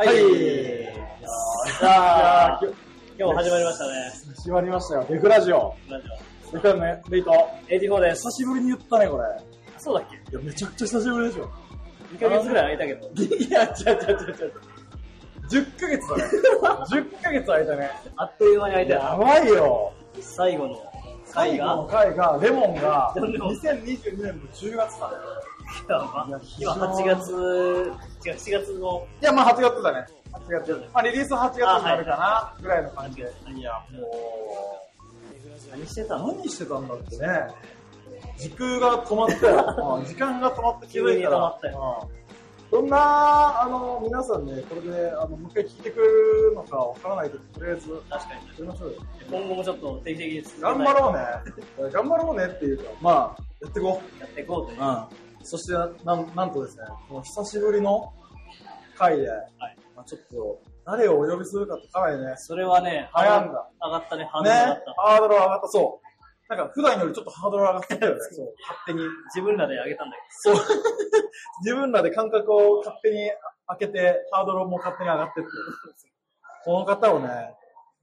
はい。はいいやさあー、今日も始まりましたね。始まりましたよ。デフラジオ。ラジデフラね、レイト。オ。84です。久しぶりに言ったね、これ。そうだっけ？いや、めちゃくちゃ久しぶりでしょ。?2 ヶ月ぐらい空いたけど。いや、違う違う違う違う。10ヶ月だね。10ヶ月空いたね。あっという間に空いたよ。やばいよ。最後の回最後のが。回が、レモンが、レモン2022年の10月だね。今8月、違う、7月の、いや、まあ8月だね。8月。まあリリース8月になるかな、ぐらいの感じで。いや、もう、何してた？の何してたんだってね。時空が止まったよ。うん時間が止まった気分急に止まったよ。うんどんな、あの、皆さんね、これで、あの、もう一回聞いてくれるのかわからないけど、とりあえず、や確かに。りましょうよ。今後もちょっと定期的に頑張ろうね。頑張ろうねっていうか、まあ、やっていこやっていこうという。う。うん。そして、なん、なんとですね、この久しぶりの回で、まあちょっと、誰をお呼びするかってかなりね、それはね、悩んだ。上がったね、ハードル上がっねた。、ハードル上がった、そう。なんか普段よりちょっとハードル上がってたよね。そう、勝手に。自分らで上げたんだそう。自分らで感覚を勝手に開けて、ハードルも勝手に上がってって。この方をね、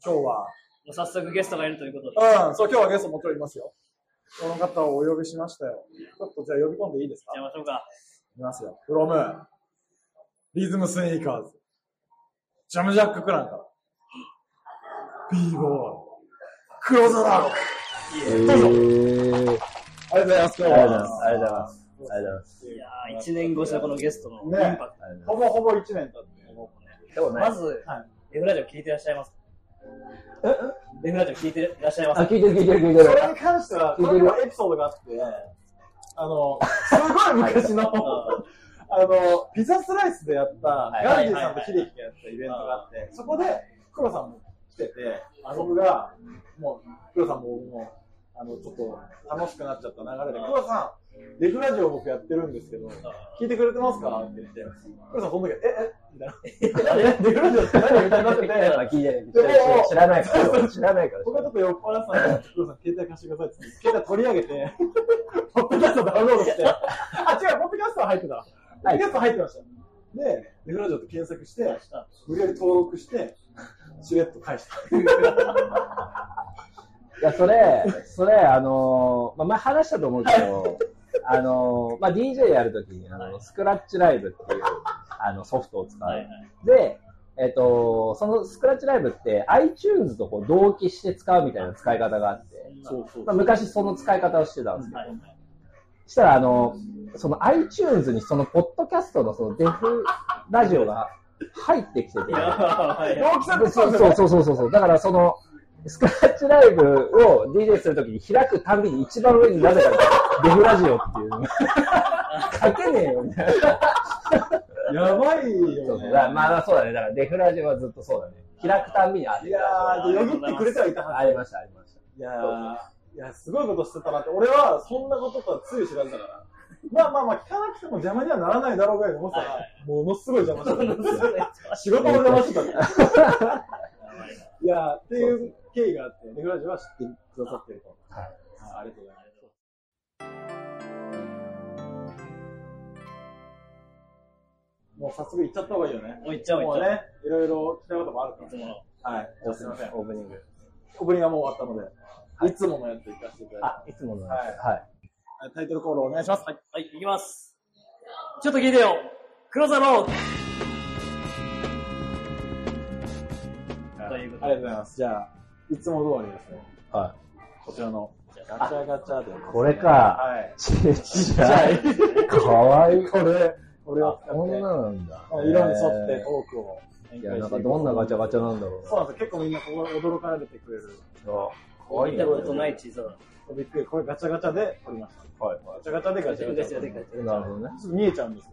今日は、けど、早速ゲストがいるということで。うん、そう、今日はゲストもちろんいますよ。この方をお呼びしましたよ。ちょっとじゃあ呼び込んでいいですか？じゃあましょうか。いきますよ。フロム、リズムスニーカーズ、ジャムジャッククランから、ビーボーイ、クローザーロック。えー、どうぞありがとうございます。ありがとうございます。は。ありがとうございます。ありがとうございます。いやー、1年越しのこのゲストのインねパクほぼほぼ1年経って。ト。ございま。ますず、はいデフラジオ聞いてらっしゃいますデフラジオ聞いてらっしゃいます？あ、聞いてる聞いてる聞いてる。それに関しては、これもエピソードがあって、あの、すごい昔の、あの、ピザスライスでやった、い。ガンジーさんとヒデキがやったイベントがあって、そこで、黒さんも来てて、僕が、もう、黒さんももう、あの、ちょっと楽しくなっちゃった流れで、黒さん、レフラジオ僕やってるんですけど、聞いてくれてますか？って言って、黒さんその時、え、え？みたいな。レフラジオって何みたいになってて、聞いてる。知らないから。知らないから。僕はちょっと酔っ払ってたんで、黒さん、携帯貸してくださいって言って、携帯取り上げて、ポッドキャストダウンロードして、あ、違う、ポッドキャストは入ってた。ポッドキャスト入ってました。で、レフラジオって検索して、無理やり登録して、しれっと返した。いや、それ、それ、あのー、まあ、前話したと思うけど、あのー、まあ、DJ やるときに、あの、スクラッチライブっていう、あの、ソフトを使う。はいはい。で、えっ、と、そのスクラッチライブって iTunes とこう同期して使うみたいな使い方があって、そうそうまあ、昔その使い方をしてたんですけど、はいしたら、あの、その iTunes にそのポッドキャストのそのデフラジオが入ってきてて、そうそうそうそう。だからその、スクラッチライブを DJ するときに開くたびに一番上になぜか デフラジオっていう 書けねえよみたいな。やばいよね。まあそうだね。だからデフラジオはずっとそうだね。開くたんびにあいやー、でよぎってくれてはいたはず。ありました、ありました。いやー、いや、すごいことしてたなって。俺は、そんなこととはつゆ知らずだから。まあまあまあ、聞かなくても邪魔にはならないだろうぐらいで思ってたら、ものすごい邪魔してた。仕事も邪魔してたね。いやー、っていう経緯があって、ネグラジオは知ってくださってると。はい。あありがとうございます。もう早速行っちゃった方がいいよね。もう行っちゃおう行っちゃおうもうね、いろいろ聞きたいこともあるからいつ。もの。はい。じゃあすいません。オープニング。オープニングがもう終わったので、いつものやつ行かせていただあ、いつものやつ。はいはい。タイトルコールお願いします。はい。はい、行きます。ちょっと聞いてよ。クローザーロードということでありがとうございます。じゃあ、いつも通りですね、はこちらのガチャガチャで、い。これか。はい。ちっちゃい。かわいい。これ、これをあ、こんな使なんだ。色に沿ってトークを展いや、開してなんかどんなガチャガチャなんだろうそうなんですよ。結構みんなここ驚かれてくれる。な。かこういったことない小さな。びっくり。これガチャガチャで撮りました。はい。ガチャガチャでガチャガチャ。ガチャガチャでなるほどね。ちょっと見えちゃうんです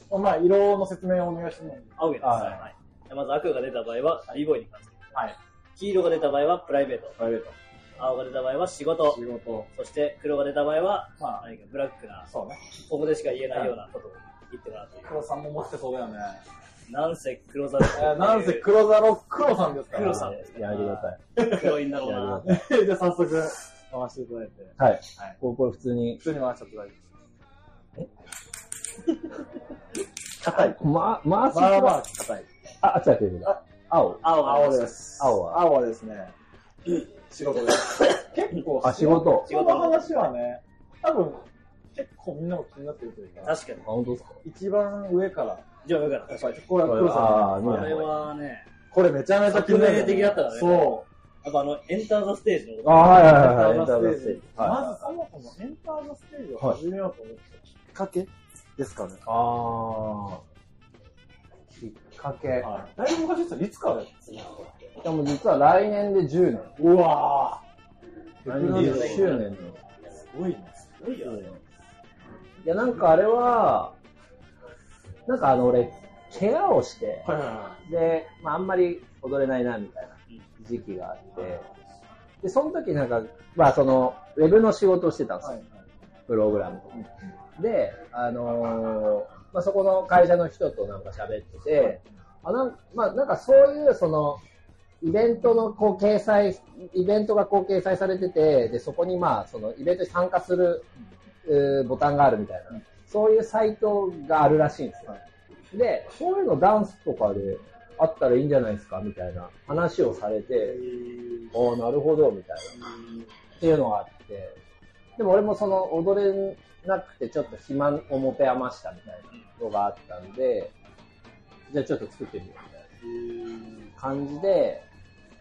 けど、まあ、色の説明をお願いしてもいい青です。はいはい。まず赤が出た場合は b ボーイに関して。はい。黄色が出た場合はプライベート。プライベート。青が出た場合は仕事。仕事。そして黒が出た場合は、まあ、何かブラックな、そうね。ここでしか言えないようなことを言ってもらうという。黒さんも持ってそうだよね。なんせ黒ザル。えーなんせ黒ザロ黒さんですから。黒さんですやめてください。黒いんだろうな。じゃあ早速、回していただいて。はい。はいこれこれ普通に普通に回しちゃって大丈夫です。硬い。ま、マーシまあまはあ、硬い。あ、あっちだけど。青。青青です。青は青はですね、仕事です。結構、あ、仕事。仕事の話はね、多分、結構みんなも気になってるというか、確かにあ、。本当ですか？一番上から、じゃあ上から。やっぱり、これは黒さんのこれはね、これめちゃめちゃ気になる。的だったからねそやっぱあの、エンターザステージのこと。あ、はいはいう。はいはい。エンターザステージ。はいまずそもそもエンターザステージを始めようと思ったきっかけですかね。あー。きっかけ。はい。だいぶ昔ですよ。いつからやってますでも実は来年で10年。うわ来年で10周年の。ーすごいね。すごいよね。いや、なんかあれは、なんかあの俺、怪我をして、はいはいはで、まああんまり踊れないな、みたいな時期があって、で、その時なんか、まあその、ウェブの仕事をしてたんですよ。い。プログラム。で、あのーまあ、そこの会社の人となんか喋ってて、あなんまあ、なんかそういうその、イベントのこう掲載、イベントがこう掲載されてて、で、そこにまあ、そのイベントに参加する、うーボタンがあるみたいな、そういうサイトがあるらしいんですよ。で、そういうのダンスとかであったらいいんじゃないですかみたいな話をされて、ああ、なるほど、みたいな。っていうのがあって、でも俺もその踊れなくてちょっと暇を持て余したみたいなのがあったんで、じゃあちょっと作ってみようみたいな感じで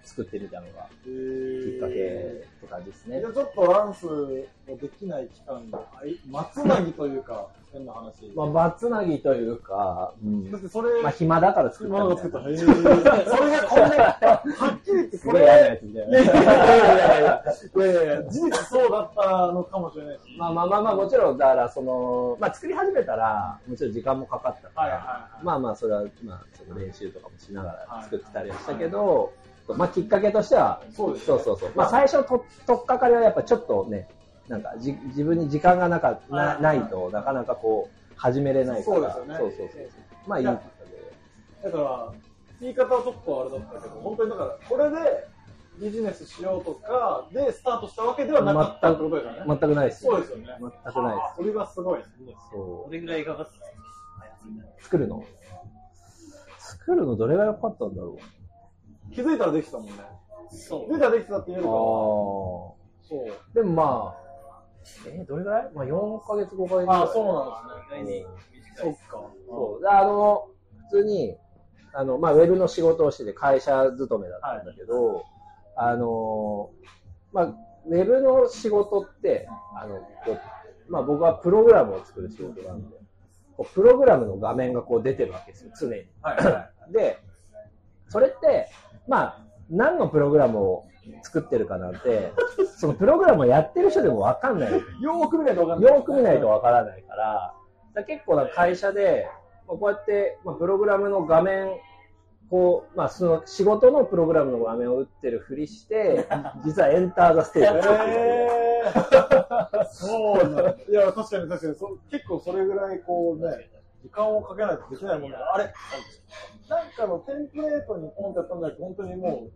作ってみたのがききっかけって感じですねじゃ。あちょっとダンスもできない期間が、松なぎというか、変な話。まあ、バツナギというか、うんだってそれ、まあ暇だから作った今みたいが作った。それがこんな、はっきり言ってこれ、すげえ嫌なやつみたいやいやいやいやいやいやいや事実そうだったのかもしれないし。まあまあまあまあ、もちろん、だから、その、まあ作り始めたら、もちろん時間もかかったから、はいはいはい。まあまあ、それは、まあ、その練習とかもしながら作ってたりはしたけど、まあきっかけとしては、そうですねそうそうそう。まあ最初のと、とっかかりはやっぱちょっとね、なんかじ自分に時間がなかなはいないとなかなかこう、始めれないから。そうですよねそうそうそう。まあいい。だから、言い方はちょっとあれだったけど、本当にだから、これでビジネスしようとか、でスタートしたわけではなかったってことですよね。全くないですそうですよね。全くないです。それがすごいですね。そどれぐらいかかってたう。作るの？作るのどれが良かったんだろ気づいたらできてたもんね。そ気づいたらできてたって言えう。るから、あそう。あ。でもまあ、えーどれぐらい？まあ4ヶ月、5ヶ月ぐらい。あそうなんですね。意外にそっか。そう。であの、普通に、あの、まあ、ウェブの仕事をしてて会社勤めだったんだけど、あの、まあ、ウェブの仕事って、あの、こう、まあ、僕はプログラムを作る仕事なんで、こうプログラムの画面がこう出てるわけですよ、常に。はいはい。で、それって、まあ、何のプログラムを作ってるかなんて、そのプログラムをやってる人でもわかんない。よーく見ないとわかんない。よく見ないとわからないから、だ結構な会社で、まあ、こうやって、まあ、プログラムの画面、こう、まあ、その仕事のプログラムの画面を打ってるふりして、実はエンターザステージを。えー、そうなんだ。いや、確かに確かにそ、結構それぐらいこうね、時間をかけないとできないものが、あれ、なんかのテンプレートにポンってやったんだけど、本当にも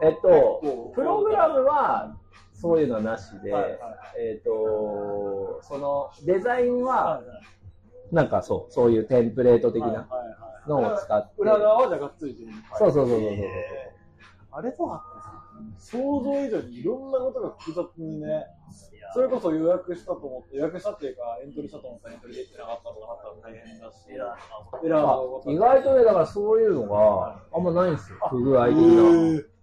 えっとプログラムは、そういうのはなしで、はいはいえっと、そのデザインう、は、はい。なんかそう、そういうテンプレート的なのを使って、裏側はじゃあがっついてそうそうそうそうそう。あれとはってさ、想像以上にいろんなことが複雑にね、それこそ予約したと思って、予約したっていうか、エントリーしたと思ったらエントリーできてなかったとかなったら大変だし、エラーなエラーあが起こった意外とね、だからそういうのがあんまないんですよ。不具合的な。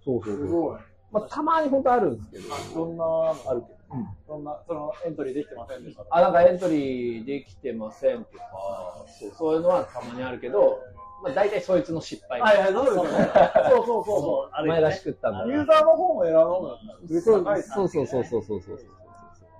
そうそうそう。まあ、たまに本当あるんですけど。どんなのあるけど。そんな、そのエントリーできてませんでした？あ、なんかエントリーできてませんとか、そうそういうのはたまにあるけど、まあ、大体そいつの失敗。はいはい、そうですよね。そうそうそうそ、そう前がしくったんだう。ユなーザーの方もエラーの方だったら、そう高いですそうそうそうそうそうそう。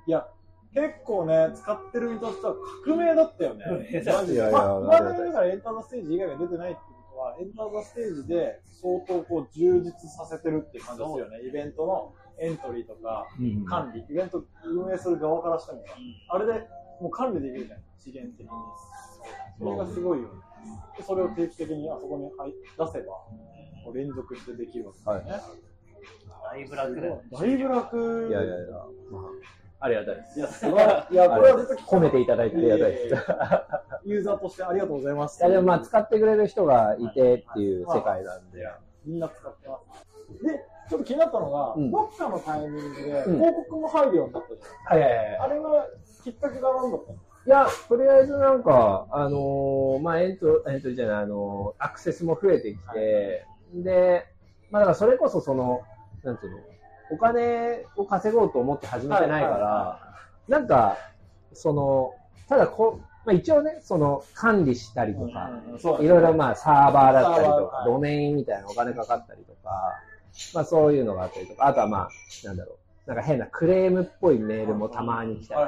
いや、結構ね、使ってる身としては革命だったよね。マジで。いやいやまだだからエンターザステージ以外が出てないってことは、エンターザステージで相当こう充実させてるっていう感じですよね。イベントのエントリーとか、うん管理、イベント運営する側からしてもさ、あれでもう管理できるじゃん、資源的に。それがすごいよね。でそれを定期的にあそこに入出せば、もう連続してできるわけですよね。だいぶ楽だよね。だいぶ楽。いやいやいや、まあ、ありがたいです。いや、すごい。いや、これは褒めていただいてありがたいです。いユーザーとしてありがとうございます。や、でもまあ、使ってくれる人がいてっていう世界なんで。みんな使ってます。で、ちょっと気になったのが、うんどっかのタイミングでうん広告も入るようになったじゃん。はいはいはい。あれがきっかけが何だったの？いや、とりあえずなんか、あのーまあ、エント、エントリーじゃない、あのーアクセスも増えてきて、で、まあ、だからそれこそその、なんていうの、お金を稼ごうと思って始めてないから、なんか、その、ただこ、まあ、一応ね、その、管理したりとか、いろいろまあサーバーだったりとか、ドメインみたいなお金かかったりとか、まあそういうのがあったりとか、あとはまあ、なんだろう、なんか変なクレームっぽいメールもたまに来たり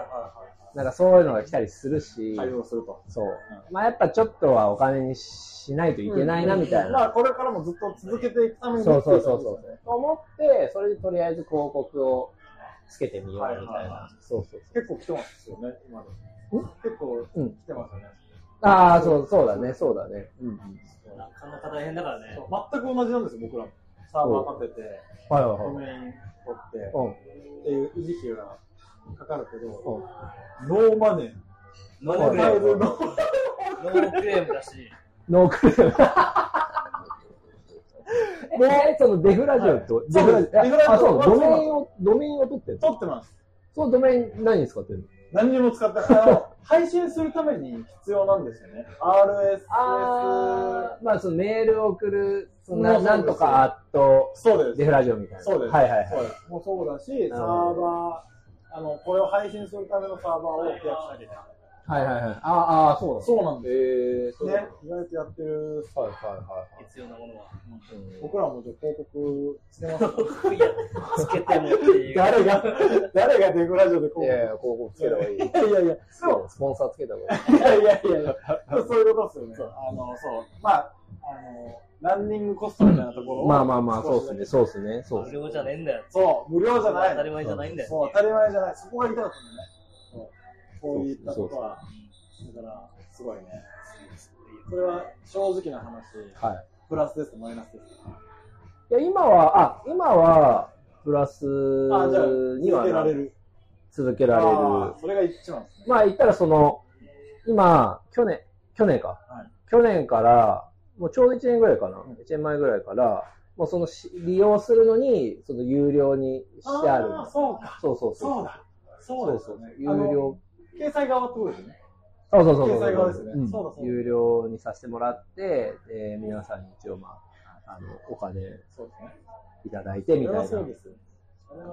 なんかそういうのが来たりするし、いはい。対応すると。そう。まあやっぱちょっとはお金にしないといけないなみたいな。まあ、これからもずっと続けていくために。そうそうそうそう。と思って、それでとりあえず広告をつけてみようみたいな。そうそうそう。結構来てますよね、今でも。結構うん来てますよね。ああ、そう、そうだね、そうだね。うんうん。なかなか大変だからね。全く同じなんですよ、僕らも。サーバー立てて、はメイン取って、うん。っていう維持費がかかるけど、う。んノー。マネー。ノークレー。ム。ノノー。クレー。ムだし。ノー。クレー。ム。え、そのデフラジオと、はいデフラジオ、そうデフラジオあ、そう、はドメインを、ドメインを取ってる取ってます。そのドメイン何に使ってるの何にも使ってない。配信するために必要なんですよね。RSS。まあそのメー。ルを送る、なんとかアットそうです。デフラジオみたいな。そうです。はいはいはい。もうそうだし、サーバー、あの、これを配信するためのサーバーを契約しなきゃいけない。はいはいはい。ああ、そうだ。そうなんでえー、す。そうね、意外とやってる。はいはいはい。必要なものは。僕らもじゃあ広告してます。いや、つけてもっていう。誰が、誰がデグラジオで広告いやいや、広告つけた方がいい。いやいやいや、そう。スポンサーつけた方がいい。いやいやいやいや、そういうことですよね。あの、そう。まあ、あの、ランニングコストみたいなところを。まあまあまあ、そうっすね、そうっすね、そうっすね。無料じゃねえんだよ。そう、無料じゃない。当たり前じゃないんだよ。そう、当たり前じゃない。そこが言いたかったんだね。そう。こういったことは。だから、すごいね。それは正直な話。はい。プラスですか、マイナスですか？いや、今は、あ、今は、プラスあ、じゃあ、には続けられる。続けられる。あーそれが一番ですね。まあ言ったらその、今、去年、去年か。はい去年から、もうちょうど1年ぐらいかな。1年前ぐらいから、もうそのし利用するのに、その有料にしてある。あーそうか。そうそうそう。そうだ。そうですよね。有料。掲載側ってことですよね。そうそうそうそう。掲載側ですよねうんそうだそうだ有料にさせてもらって、で、皆さんに一応まあ、あの、お金そうですね。いただいてみたいな。そうです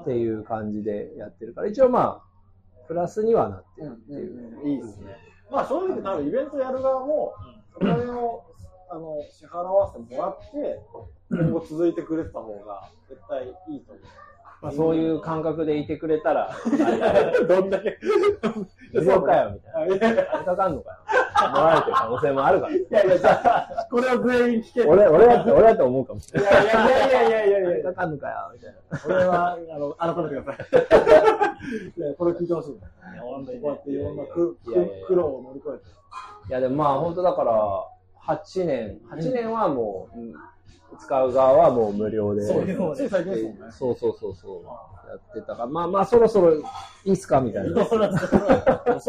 っていう感じでやってるから、一応まあ、プラスにはなってるっていう。いいですね。まあ正直多分イベントやる側も、お金をあの支払わせてもらって、今後続いてくれてた方が絶対いいと思う。まあ、そういう感覚でいてくれたら、どんだけ？無料かよ、みたいな。いやいやあれかかんのかよ。思われてる可能性もあるから。いやいや、これを全員聞け。俺、俺だって、俺だって思うかもしれない。いやいやいやいやいやいやかかんのかよ、みたいな。これは、あの、改めてください。いや、これ聞いてほしい。こうやっていろんな苦労を乗り越えて。いや、でもまあ、本当だから、8年、8年はもう、うん使う側はもう無料で。そうですねつい最近ですもんね。そうそうそうそう。やってたから、まあまあ、そろそろいいっすかみたいな。いいっ遅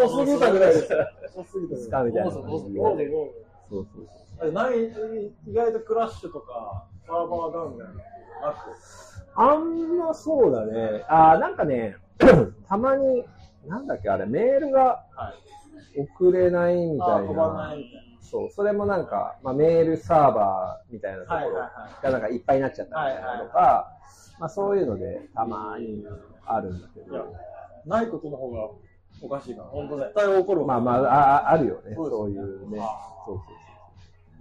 すぎたぐらいです。遅すぎたすぐらい。かみたいな。そうそうそう。あれない意外とクラッシュとか、サーバーダウンみたいなのなく？あんまそうだね。あーなんかね、たまに、なんだっけ、あれ、メールがはい。送れないみたいあ飛ばなな。いみたいそう、それもなんか、まあ、メールサーバーみたいなとな。ころはがなんかいっぱいになっちゃったみたいなのとか、まあそういうのでたまにあるんだけいやど、ないことの方がおかしいから。本当絶対起こるわまあまあ、ああるよね、そうですそういうね。そうそう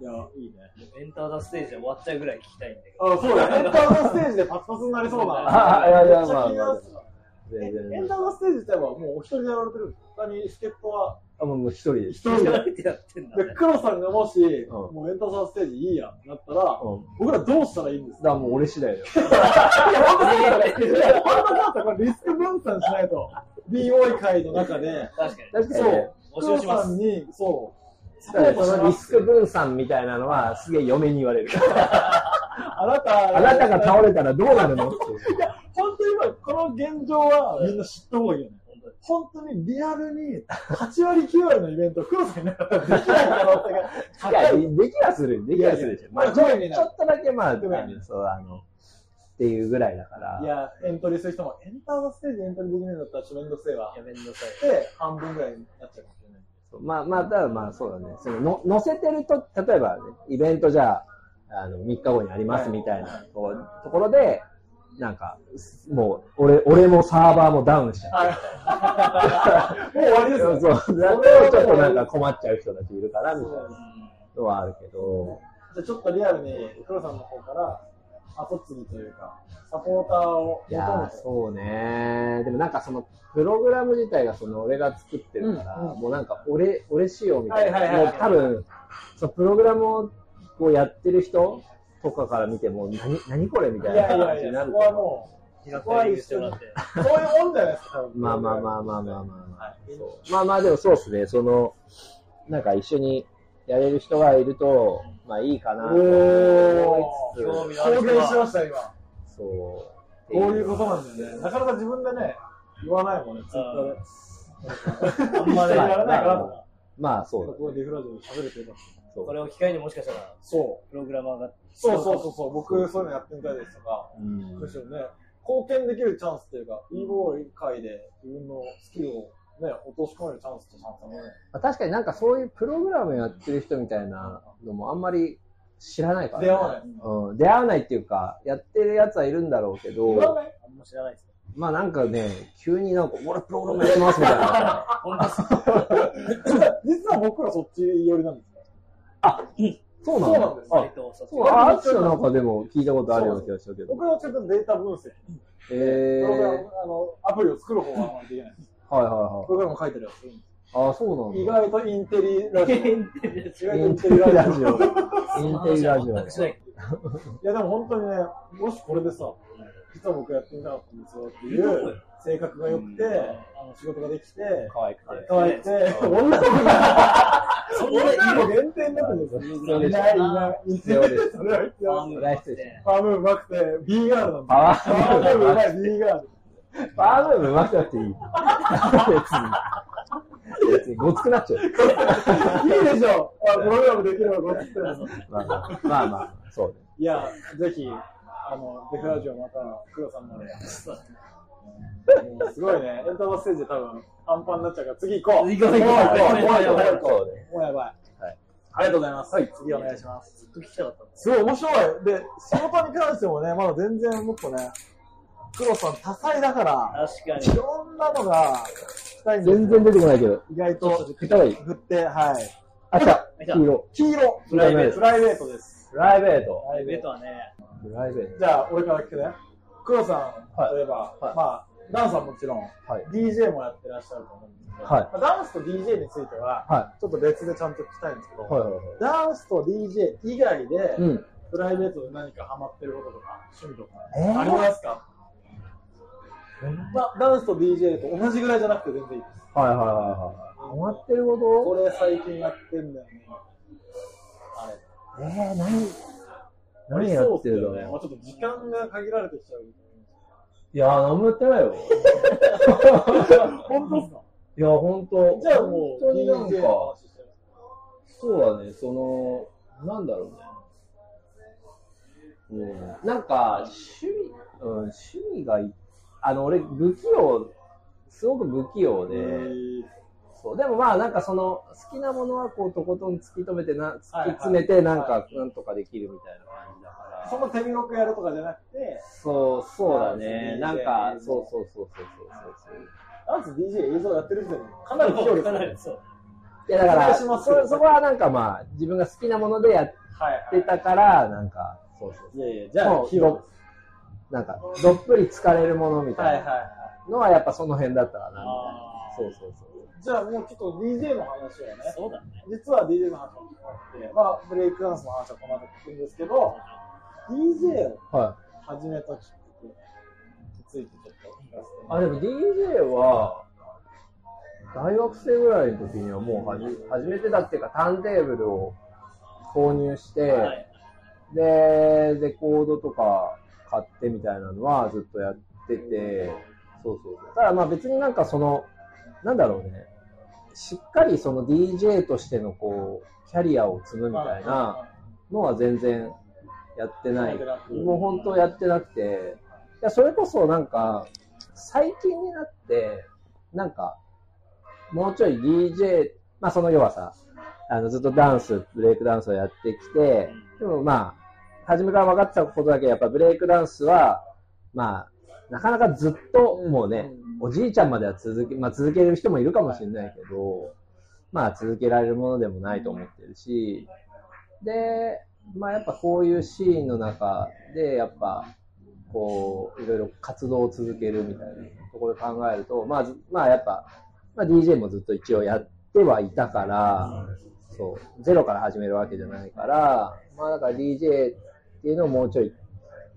いや、いいね。エンターザステージで終わっちゃうぐらい聞きたいんだけど。あ、そうだ。エンターザステージでパツパツになりそうだ ああいやいやめっちゃ気になるっすわそう。全えエン然。ターザステージ自体はもうお一人でやられてる他に助っ人はあ、もうもう一人で。一人で。ってやってんだで、ね。黒さんがもし、うんもうエンターザステージいいや、なったら、うん。僕らどうしたらいいんですか？だからもう俺次第だよ。いや、本当にいや、本当だったらこれリスク分散しないと。b o 会の中で、確かに。確かにねそう、募集します黒さんに、そう、サポだからそのリスク分散みたいなのはすげえ嫁に言われる。あなた、あなたが倒れたらどうなるのっていう。いや、本当に今、この現状はみんな知った方がいいよね。本当にリアルに8割9割のイベント、黒さんいなかったらできない可能性がい高や、い。できはする、できはするでしょ。まあ、ちょっとだけまあ、そう、あの、っていうぐらいだから。いや、エントリーする人も、エンターのステージエントリーできないんだったら、めんどくせえわ。やめんどくさい。で、半分ぐらいになっちゃうかもしれない。まあまあ、ただまあそうだね。そのの載せてると、例えば、ね、イベントじゃあ、あの、3日後にありますみたいな、こうところで、なんか、もう、俺、俺もサーバーもダウンしちゃって。もう終わりですよ。そう、だとちょっとなんか困っちゃう人たちいるから、みたいなのはあるけど、じゃあちょっとリアルに、黒さんの方から、後継ぎというか、サポーターをいや求めて。ーそうねでもなんかその、プログラム自体がその俺が作ってるから、うんうんもうなんか俺、俺仕様みたいな。はいはいはいもう多分、そのプログラムをこうやってる人とかから見ても、何、何これみたいないやい感じにやいや、そなると思うこはも平たいしてもらって。う、そういうもんじゃないですか、まあまあまあまあまあまあまあ。はいそうまあまあでもそうですね、その、なんか一緒にやれる人がいると、まあいいかなと思いつつ興味のある公人は。言しました、今。そう。こういうことなんだよね。なかなか自分でね、言わないもんね、ツイッターで。あんまね、やらないかなとか。まあそうだここでデフラジオで喋れてるかそうこれを機会にもしかしたら、そう。プログラマーが。そうそうそうそう、僕そういうのやってみたいですとか、うんむしろね、貢献できるチャンスっていうか、e ボーイ界で自分のスキルをね、落とし込めるチャンスとチャンね。まあ確かになんかそういうプログラムやってる人みたいなのもあんまり知らないから、ね。出会わない。うん、出会わないっていうか、やってるやつはいるんだろうけど、あんま知らないです。まあなんかね、急になんか、俺プログラムやってますみたいな。実は僕らそっち寄りなんですね。そうなんだ。そうなんですあ割とそっちそう、ああっちのなんかでも聞いたことあるような気がしたけど。僕はちょっとデータ分析。えー、はいプログラム、あの、アプリを作る方はあんまりできないです。はいはプログラム書いてるんで。ああ、そうなんだ。意外とインテリラジオ。意外とインテリラジオ。インテリラジオ。全くしない。いやでも本当にね、もしこれでさ、実は僕やってみたかったんですよっていう性格が良くて、あの仕事ができて、可愛くて。可愛くて、うん女の子が、そんな女の子限定になってるんですよ。必要でしょいない、いない。必要ですそれは必要ですパームーうまくて、B ガールなんパワパームーうまい B ガール。パワームーブ上手くなくていい。別に。別に、ごつくなっちゃう。いいでしょあプログラムできればこっちって。まあまあ、まあまあ、そうね。いや、ぜひ、あの、デフラジオまた、黒さんまで。すごいね、エンターバステージで多分、パンパンになっちゃうから、次行こう。行こう行こうもう行こう。行こうもう行こう行こうもうやばい。はいありがとうございます。はい、次お願いします。ずっと聞きたかったす。すごい面白い。で、仕事に関してもね、まだ全然もっとね、黒さん多彩だから、確かに。いろんなのが全然出てこないけど。意外と振って、はい。あ、来た。黄色。黄色、プライベートプライベートです。プライベート。プライベート。ベートはね、プライベート。じゃあ、俺から聞くね。黒さんはいといえば、はいまあ、ダンスはもちろん、はい。DJ もやってらっしゃると思うんですけど、はいまあ、ダンスと DJ については、はちょっと別でちゃんと聞きたいんですけど、はいはいはい。ダンスと DJ 以外で、うん。プライベートで何かハマってることとか、趣味とか、えー？ありますか、まあ、ダンスと DJ と同じぐらいじゃなくて全然いいです。はいはいはいはい。ハマってるここれ最近やってんだよね。あれ。とえー、何、何や。ってるだろうまあ、ちょっと時間が限られてきちゃう。いやー、何もやってないよ。本当ですか？いや、ほんと。じゃあもう、本当になんかそうだね、その、なんだろうね。うん、なんか、趣味、うん、趣味がい、あの、俺、不器用、すごく不器用で、そう、でもまあ、なんかその、好きなものはこう、とことん突き止めてな、突き詰めて、なんか、なんとかできるみたいな。その手広くやるとかじゃなくて、そう、そうだね。なんか、そうそうそうそうそうそう。ダンス DJ 映像やってる時点でかなり器用ですよねかなり。そう。いや、だから、そそこはなんかまあ、自分が好きなものでやっはいてたから、なんか、そうそういやいや、じゃあもう器用です。なんか、どっぷり疲れるものみたい。ないのはやっぱその辺だったかな、みたいな。あそうそうそう。じゃあもうちょっと DJ の話はね、そうだね。実は DJ の話を聞って、まあ、ブレイクダンスの話はこの後聞くんですけど、DJ をは始めたきっかけについてちょっと聞かせてい。あ、でも DJ は、大学生ぐらいの時にはもうはじ始めてたっていうか、ターンテーブルを購入して、はい。で、レコードとか買ってみたいなのはずっとやってて、そうそうそう。ただまあ別になんかその、なんだろうね、しっかりその DJ としてのこう、キャリアを積むみたいなのは全然やってない。もう本当やってなくて、いや、それこそなんか、最近になって、なんか、もうちょい DJ、まあその要はさ、あのずっとダンス、ブレイクダンスをやってきて、でもまあ、初めから分かってたことだけ、やっぱブレイクダンスは、まあ、なかなかずっともうね、おじいちゃんまでは続け、まあ続ける人もいるかもしれないけど、まあ続けられるものでもないと思ってるし、で、まあやっぱこういうシーンの中で、やっぱ、こう、いろいろ活動を続けるみたいなところで考えると、まあず、まあやっぱ、まあ DJ もずっと一応やってはいたから、そう、ゼロから始めるわけじゃないから、まあだから DJ っていうのをもうちょい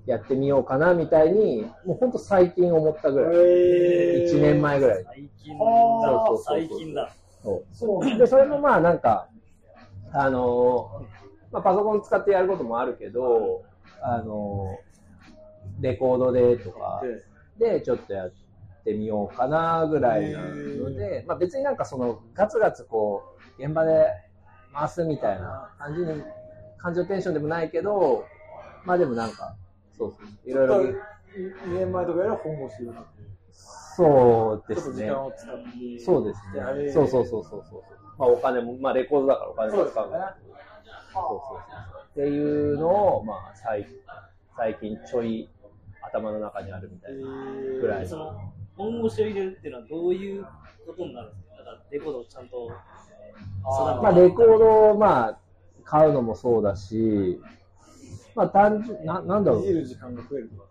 やってみようかなみたいに、もうほんと最近思ったぐらい。え1年前ぐらい。最近だそうそうそう最近だ。そうそう。で、それもまあなんか、あのーまあ、パソコン使ってやることもあるけど、あのーレコードでとかでちょっとやってみようかなぐらいなので、まあ別になんかそのガツガツこう、現場で回すみたいな感じに、感情テンションでもないけど、まあでもなんか、そうそう、いろいろ、2年前とかよりは本腰入れてそうですねちょっと時間。を使って。そうですね。そうそうそうそうそう。まあお金も、まあレコードだからお金も使うから。そうそうそう。っていうのを、まあ最最近ちょい頭の中にあるみたいなぐらいその、本腰を入れるっていうのはどういうことになるんですか？だからレコードをちゃんと、まあレコードをまあ買うのもそうだし、まあ単純、ななんだろう。いじる時間が増えるとか。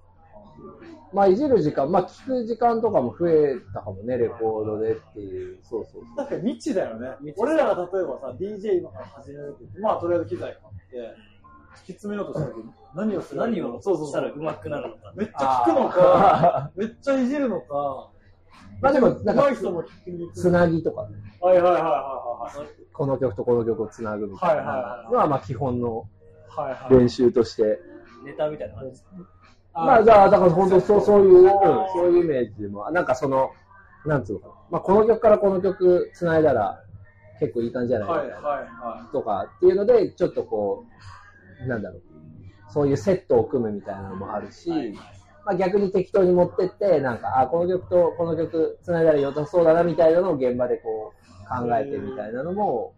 まあいじる時間、まあ聞く時間とかも増えたかもね、レコードでっていう。そうそうそう。確かに未知だよね。俺らが例えばさ、DJ 今から始めるって言って、まあとりあえず機材買って、突き詰めようとした時に何をする？何を？そうそうそうしたら上手くなるのか。めっちゃ聞くのか、めっちゃいじるのか、まあでも、なんか上手い、人も聞きに行く。つなぎとかね、はいはいはいはいこの曲とこの曲をつなぐみたいはいはいはないのは、まあ基本のはい。はいはい。練習として。ネタみたいな感じですか？まあ、だから、だから本当そう、そう。いう、そういうイメージでも、なんかその、なんつうのかな。まあ、この曲からこの曲繋いだら、結構いい感じじゃないはいはいとかっていうので、ちょっとこう、なんだろう。そういうセットを組むみたいなのもあるし、まあ逆に適当に持ってって、なんか、あ、この曲とこの曲繋いだら良さそうだなみたいなのを現場でこう考えてみたいなのも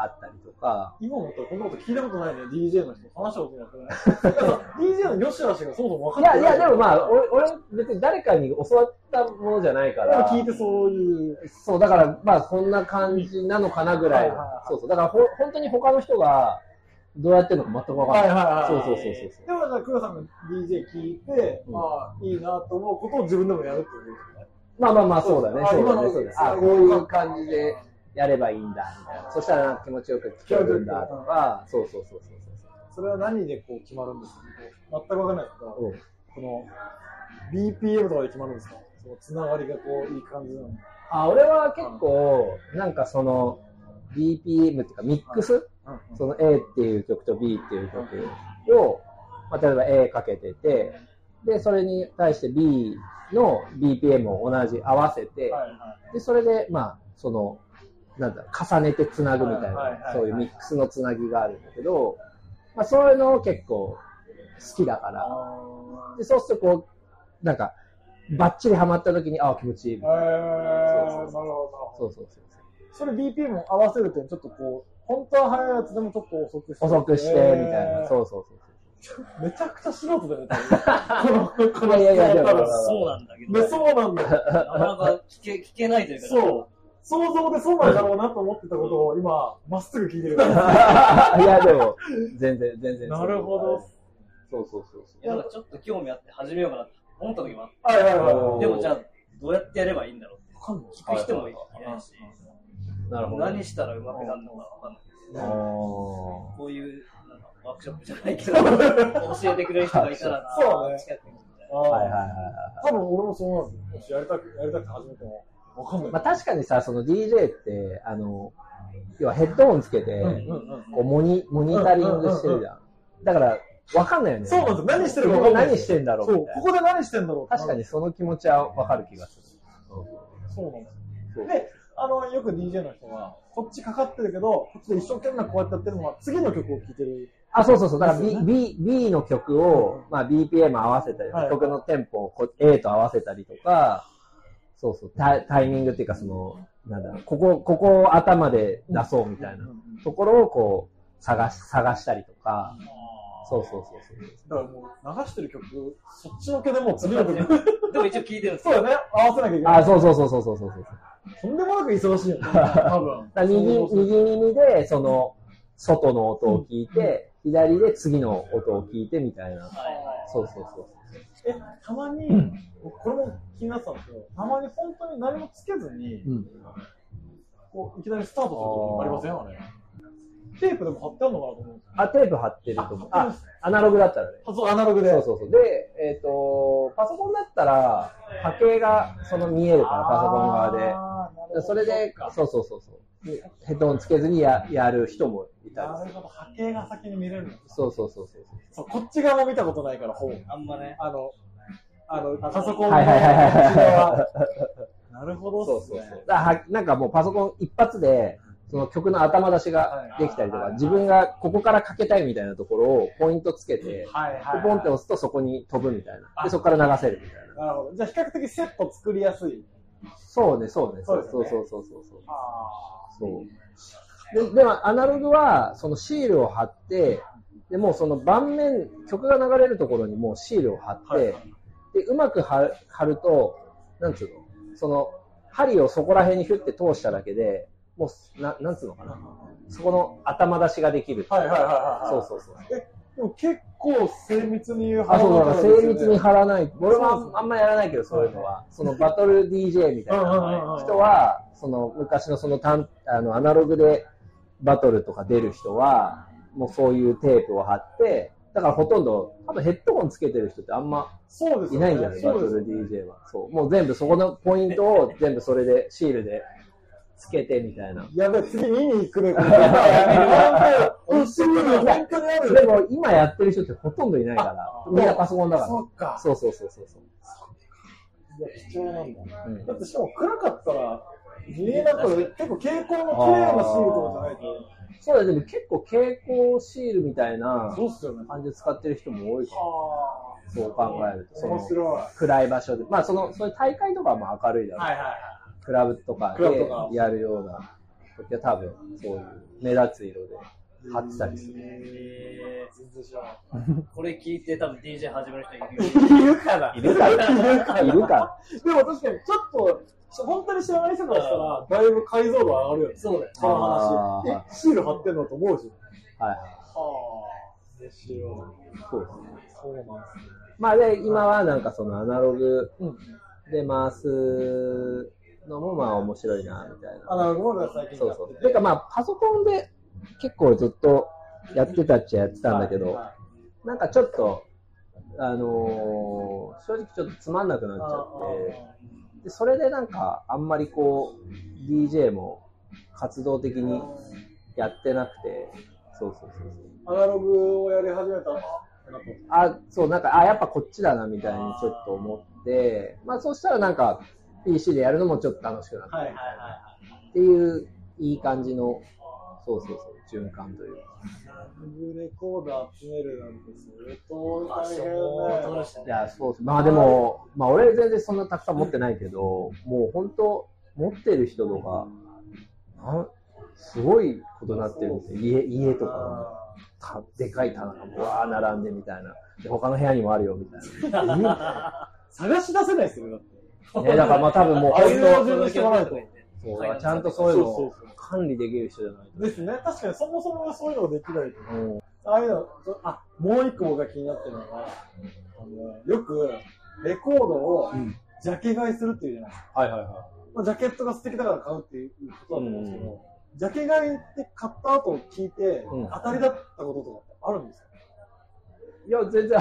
あったりとか、い。今思ったらこんなこと聞いたことないね、DJ の人。話したことなくない DJ の良し悪しがそもそも分いや、かってないい。や、でもまあ、俺、俺別に誰かに教わったものじゃないから。聞いてそういう。そう、だから、まあ、こんな感じなのかなぐらいそうそう。だから、ほ、本当に他の人が、どうやってるのか全くわかんない。はいはいはい。そうそうそうそうそう。でも、じゃあ、黒さんが DJ 聞いて、うんまあ、いいなと思うことを自分でもやるってことですね。まあまあまあ、そうだね。あそうだね。そうだね。あ、こういう感じでやればいいんだ、みたいな。そしたら気持ちよく聞こえるんだ、とか、そうそうそうそうそれは何でこう決まるんですか全く分かんないですけど、そう。うん。この BPM とかで決まるんですか？そのつながりがこういい感じなの。あ、俺は結構、なんかその、BPM っていうか、ミックス？その A っていう曲と B っていう曲を、まあ、例えば A かけてて、で、それに対して B の BPM を同じ合わせて、はいはで、それで、まあ、その、なんだろう、重ねてつなぐみたいないそういうミックスのつなぎがあるんだけど、まあ、そういうのを結構好きだかい。ら、あで、そうするとこう、なんか、バッチリハマった時に、ああ、気持ちいいみたいな。ー、なるほど、なるほそど。うそうそうそれ BPM を合わせるってちょっとこう、本当は速いやつでもちょっと遅くして。遅くして、みたいな。う。そうそうそうめちゃくちゃ素人だよね、この、このいやいやいやそうなんだけど、で、そうなんだよ。なかなか聞け聞けないというか、そう。想像でそうなんだろうなと思ってたことを今、まっすぐ聞いてる。そう。いや、でも、全然、全然。なるほど。そうそうそういやなんかちょっと興味あって始めようかなって思った時もあっはいはいはい。でもじゃあ、どうやってやればいいんだろうって。わかんない。聞く人もいないし、そう。なるほど。何したら上手くなるのかわかんない。こういうなんかワークショップじゃないけど、教えてくれる人がいたらな、そうね近くにはいはいはい。多分俺もそうなんですよ。もしやりたく、やりたくて始めても。まあ確かにさ、その DJ って、あの、要はヘッドホンつけて、こうモニ、モニタリングしてるじゃん。だから、わかんないよね。そうなんですよ。何してるかわかんない。何してんだろうそうここで何してんだろう確かにその気持ちはわかる気がする。そうなんですよ。で、あの、よく DJ の人は、こっちかかってるけど、こっちで一生懸命こうやってやってるのは、次の曲を聴いてる。あ、そうそうそう。だから B、よ B、B の曲を、まあ BPM 合わせたり、はい曲のテンポをこ A と合わせたりとか、そうそう、タイタイミングっていうかその、なんだろう、ここ、ここを頭で出そうみたいなうんうんところをこう、探し、探したりとか、そうそうそうそう。だからもう、流してる曲、そっちのけでもう次の曲。でも一応聞いてるんですそうだね、合わせなきゃいけない。あ、そうそうそうそうそうそうそう。とんでもなく忙しいよね、多分。右、右耳で、その、外の音を聞いて、左で次の音を聞いてみたいな。はいはい。そうそうそう。え、たまに、これも気になってたんですけど、たまに本当に何もつけずに、うん。こういきなりスタートする時ありませんあれ。テープでも貼ってあるのかなと思うんですあ、テープ貼ってると思う。ああ貼ってます、アナログだったらね。よ。そう、アナログで。そうそうそう。で、えっ、と、パソコンだったら、波形がその見えるから、パソコン側で。それでそうそうそうそう。でヘッドホンつけずにややる人もいた。なるほど、波形が先に見れるんだ。そうそうそうそう。そう、こっち側も見たことないから、本。あんまね。あの、あの、パソコンのはいはいはいはいこっち側はなるほどそうっすね。そうそう。だなんかもうパソコン一発で、その曲の頭出しができたりとか、はい自分がここからかけたいみたいなところをポイントつけて、はいはい、はい。でポンって押すとそこに飛ぶみたいな。あで、そこから流せるみたいな。なるほど。じゃあ比較的セット作りやすい。そうね、そうね。そそううですよねそうそうそうそう。あそう。で、でも、アナログは、そのシールを貼って、で、もうその盤面、曲が流れるところにもうシールを貼って、はいはいで、うまく貼貼ると、なんつうの？その、針をそこら辺にヒュッて通しただけで、もう、ななんつうのかな？そこの頭出しができる。はいはいはいはい。そうそうそう。でも結構精密に貼あ、そうだから精密に貼貼らない。俺はそうそうあんまやらないけど、そういうのは。そのバトル DJ みたいなうん人は、その昔のその単あのアナログでバトルとか出る人は、もうそういうテープを貼って、だからほとんど、多分ヘッドホンつけてる人ってあんま。いないんじゃないバトル DJ は。そう。もう全部そこのポイントを全部それでシールでつけてみたいな。やべえ、次見に来 るから。本当に本当にある。でも今やってる人ってほとんどいないからあ、みんなパソコンだから。そっか。そうそうそうそうそう。いや貴重なんだ。うんだってしかも暗かったら、見えなく結構蛍光の綺麗なシールとかじゃないと。そうだ、でも結構蛍光シールみたいな。感じで使ってる人も多いから、あそう考えると。面白い。暗い場所で。まあ、その、そういう大会とかはまあ明るいだろう。はいはいはい。クラブとかでやるような時は多分、そういう目立つ色で貼ってたりする。え全然知らない。ー、これ聞いて多分 DJ 始める人いるよ。いるかな？いるかいるかでも確かに、ちょっと、本当に知らない人からしたら、だいぶ解像度上がるよね。そうだよ。この話。え、シール貼ってんのと思うし。はいはい。はあ。面白い。そうですね。そうなんですね。まあで、今はなんかそのアナログうん。で回すのもまあ面白いな、みたいな。アナログも最近そうそう。てかまあ、パソコンで結構ずっとやってたっちゃやってたんだけど、はなんかちょっと、あのー正直ちょっとつまんなくなっちゃって、でそれでなんかあんまりこう、DJ も活動的にやってなくて、そうそうそうそう。アナログをやり始めたら、あそう、なんか、あ、やっぱこっちだな、みたいにちょっと思って、まあそうしたらなんか、PC でやるのもちょっと楽しくなって、はいはいはいっていう、いい感じの、そうそうそう、循環というか。レコーダー集めるなんて相当あ、大変いや、そうです。まあでも、まあ俺全然そんなたくさん持ってないけど、もう本当、持ってる人とか、なんすごいことになってるんですよ。家、家とかあたでかい棚がぶわー並んでみたいな。で、他の部屋にもあるよみたいな。ー 探し出せないですよね、だって。ね、だからまあ多分もうああいうの本自分でしてもらうと。当、そうちゃんとそういうのを管理できる人じゃないと。ですね。確かにそもそもがそういうのができないと。うんああいうの、そあ、もう一個僕が気になってるのが、あのよくレコードをうんジャケ買いするっていうじゃないですか。はいはいはまあ、ジャケットが素敵だから買うっていうことだと思うんですけど、うんジャケ買いって買った後を聞いて、うん当たりだったこととかってあるんですか？い。いや、全然。い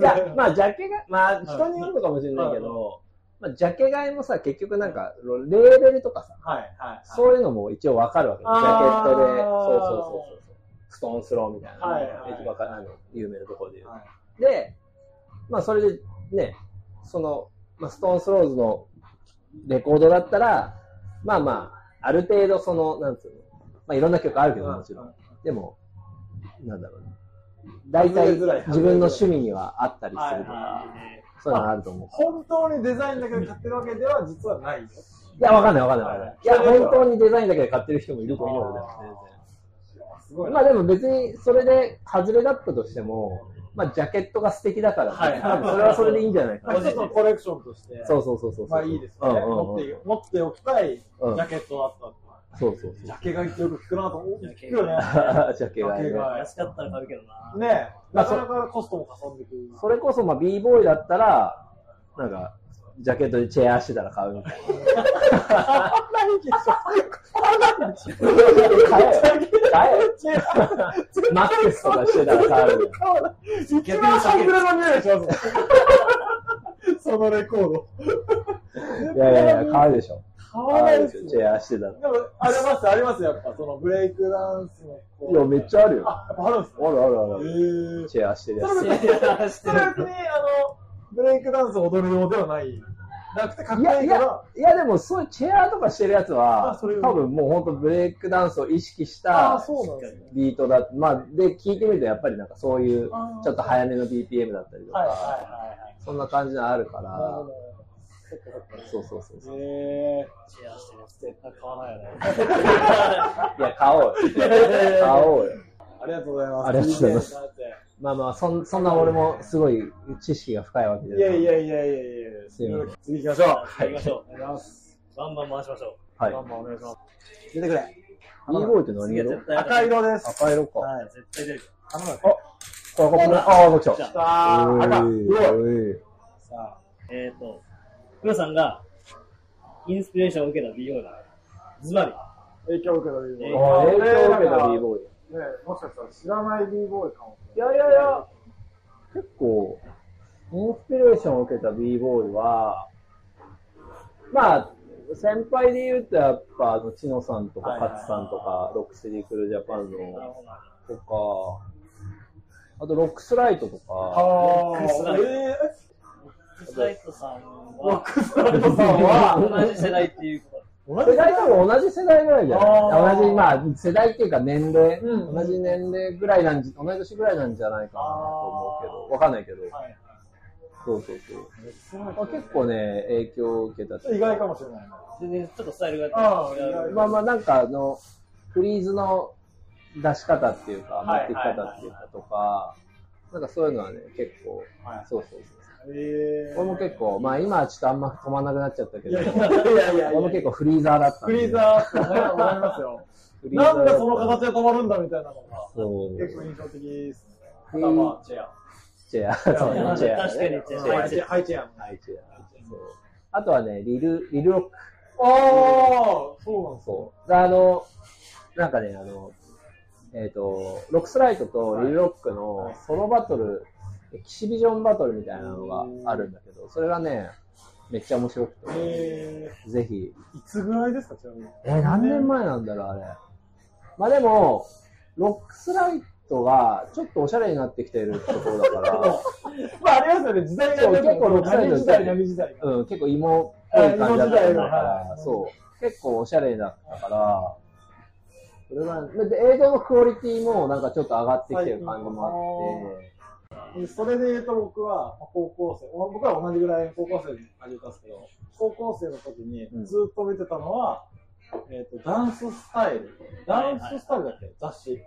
や、まあ、ジャケが、まあ、人によるのかもしれないけど、まあ、ジャケ買いもさ、結局なんか、レーベルとかさ、はい、はい。そういうのも一応わかるわけ。ジャケットで、そうそうそうそう。ストーンスローみたいな、はいはいあの有名なところで言う。はいで、まあそれでね、その、まあ、ストーンスローズのレコードだったら、まあまあ、ある程度その、なんつうの、まあいろんな曲あるけどもちろん。でも、なんだろうね。大体自分の趣味にはあったりするとはいか、そういうのあると思う。本当にデザインだけで買ってるわけでは実はないよ。いや、わかんないわかんないわかんない。いや、はい本当にデザインだけで買ってる人もいると思うよ、全然。まあでも別にそれで外れだったとしても、まあジャケットが素敵だから、はい多分それはそれでいいんじゃないかまあな。一つのコレクションとして、そうそうそうそう。まあいいですよね、持って。持っておきたいジうんャケットだった。そうそうジャケ買いってよく聞くなと思う。ジャケ聞くよね。そう。ジャケがねジャケが。安かったら買うけどな。ねえ、まあなかなかコストもかさんでくる。それこそまあ b ボーイだったら、なんか、ジャケットでチェアしてたら買うみたいな。買えよ。買えよ。マックスとかしてたら買う。一番いします。そのレコード。いやいやいや、買うでしょ。買わないですよ。チェアしてたら。でも、あります、あります、やっぱ、そのブレイクダンスのこう。いや、めっちゃあるよ。ああ、やっぱあるんですかるあるある。へーチェアしてるやつ。それ別に、それ別に、あの、ブレイクダンスを踊るようではない。なくて、かっこいやいから、、いやでもそういうチェアとかしてるやつは多分もう本当ブレイクダンスを意識しああ、た。ビートだ。まあ、で、聞いてみるとやっぱりなんかそういうちょっと早めの BPM だったりとか、はいそんな感じのあるから。そうそうそうそう。へえシェアしてるやつ。絶対買わないよね。いや、買おうよ。買おうよ。ありがとうございます。ありがとうございますいまあまあ、そんそんな俺もすごい知識が深いわけじゃない。やいやいやいやいやすいません次行きましょう。行きましょう。バンバン回しましょう。はい。バンバンお願いします。出てくれ。B ボーイって何色？赤色です。赤色か。はい。絶対出る。あ、赤くないあ、赤来あさあ、赤。おすごい。いおいさえっ、ー、と、黒さんがインスピレーションを受けた BO だ。ズバリ。あ、影響を受けた b ボーイ。あ影響を受けた B ーイ。ボーイ。ねもしかしたら知らない b ボーイかも。いやいやいや、結構、インスピレーションを受けた b ボーイは、まあ、先輩で言うとやっぱ、あの、チノさんとか、はいはいカツさんとか、ロックスリークルジャパンの。とか、あと、ロックスライトとか、あクスライトえクスライトさんはックスライトさんは、同じ世代っていうこと。世代多分同じ世代ぐらいじゃない。同じ、まあ、世代っていうか年齢、うん。同じ年齢ぐらいなんじ、同い年ぐらいなんじゃないかなと思うけど、わかんないけど、はいそうそうそう。まあ、結構ね、影響を受けた意外かもしれない。な。全然ちょっとスタイルがああ違う。まあまあなんかあの、フリーズの出し方っていうか、持はいってき方っていうかとか、なんかそういうのはね、結構、はい。そうそうそう。え俺も結構、まあ今はちょっとあんま止まんなくなっちゃったけど、いやいや俺も結構フリーザーだった。フリーザーってね、思いますよ。なんでその形で止まるんだみたいなのが。結構印象的ですね。フリーあとはまあ、チェア。チェア。そうねチェアね。確かにチェアハイチェア。ハイチェア。あとはね、リル、リルロック。ああ、そうなんそう。あの、なんかね、あの、えっ、と、ロックスライトとリルロックのソロバトル、エキシビジョンバトルみたいなのがあるんだけど、それがね、めっちゃ面白くて、えぜひ。ー、いつぐらいですか、ちなみに？えー何年前なんだろう、あれ。まあでも、ロックスライトがちょっとおしゃれになってきてるところだから、まあ、ありますよね、時代が結構ロックサイド何時代、何時代。か。うん、結構芋っぽい感じだったからは、いそう、結構おしゃれだったから、それが、で映像のクオリティもなんかちょっと上がってきてる感じもあって、それで言うと僕は、まあ高校生、僕は同じぐらい高校生で始めたんですけど、高校生の時にうんずっと見てたのは、えっ、と、ダンススタイル。ダンススタイルだっけ？雑誌。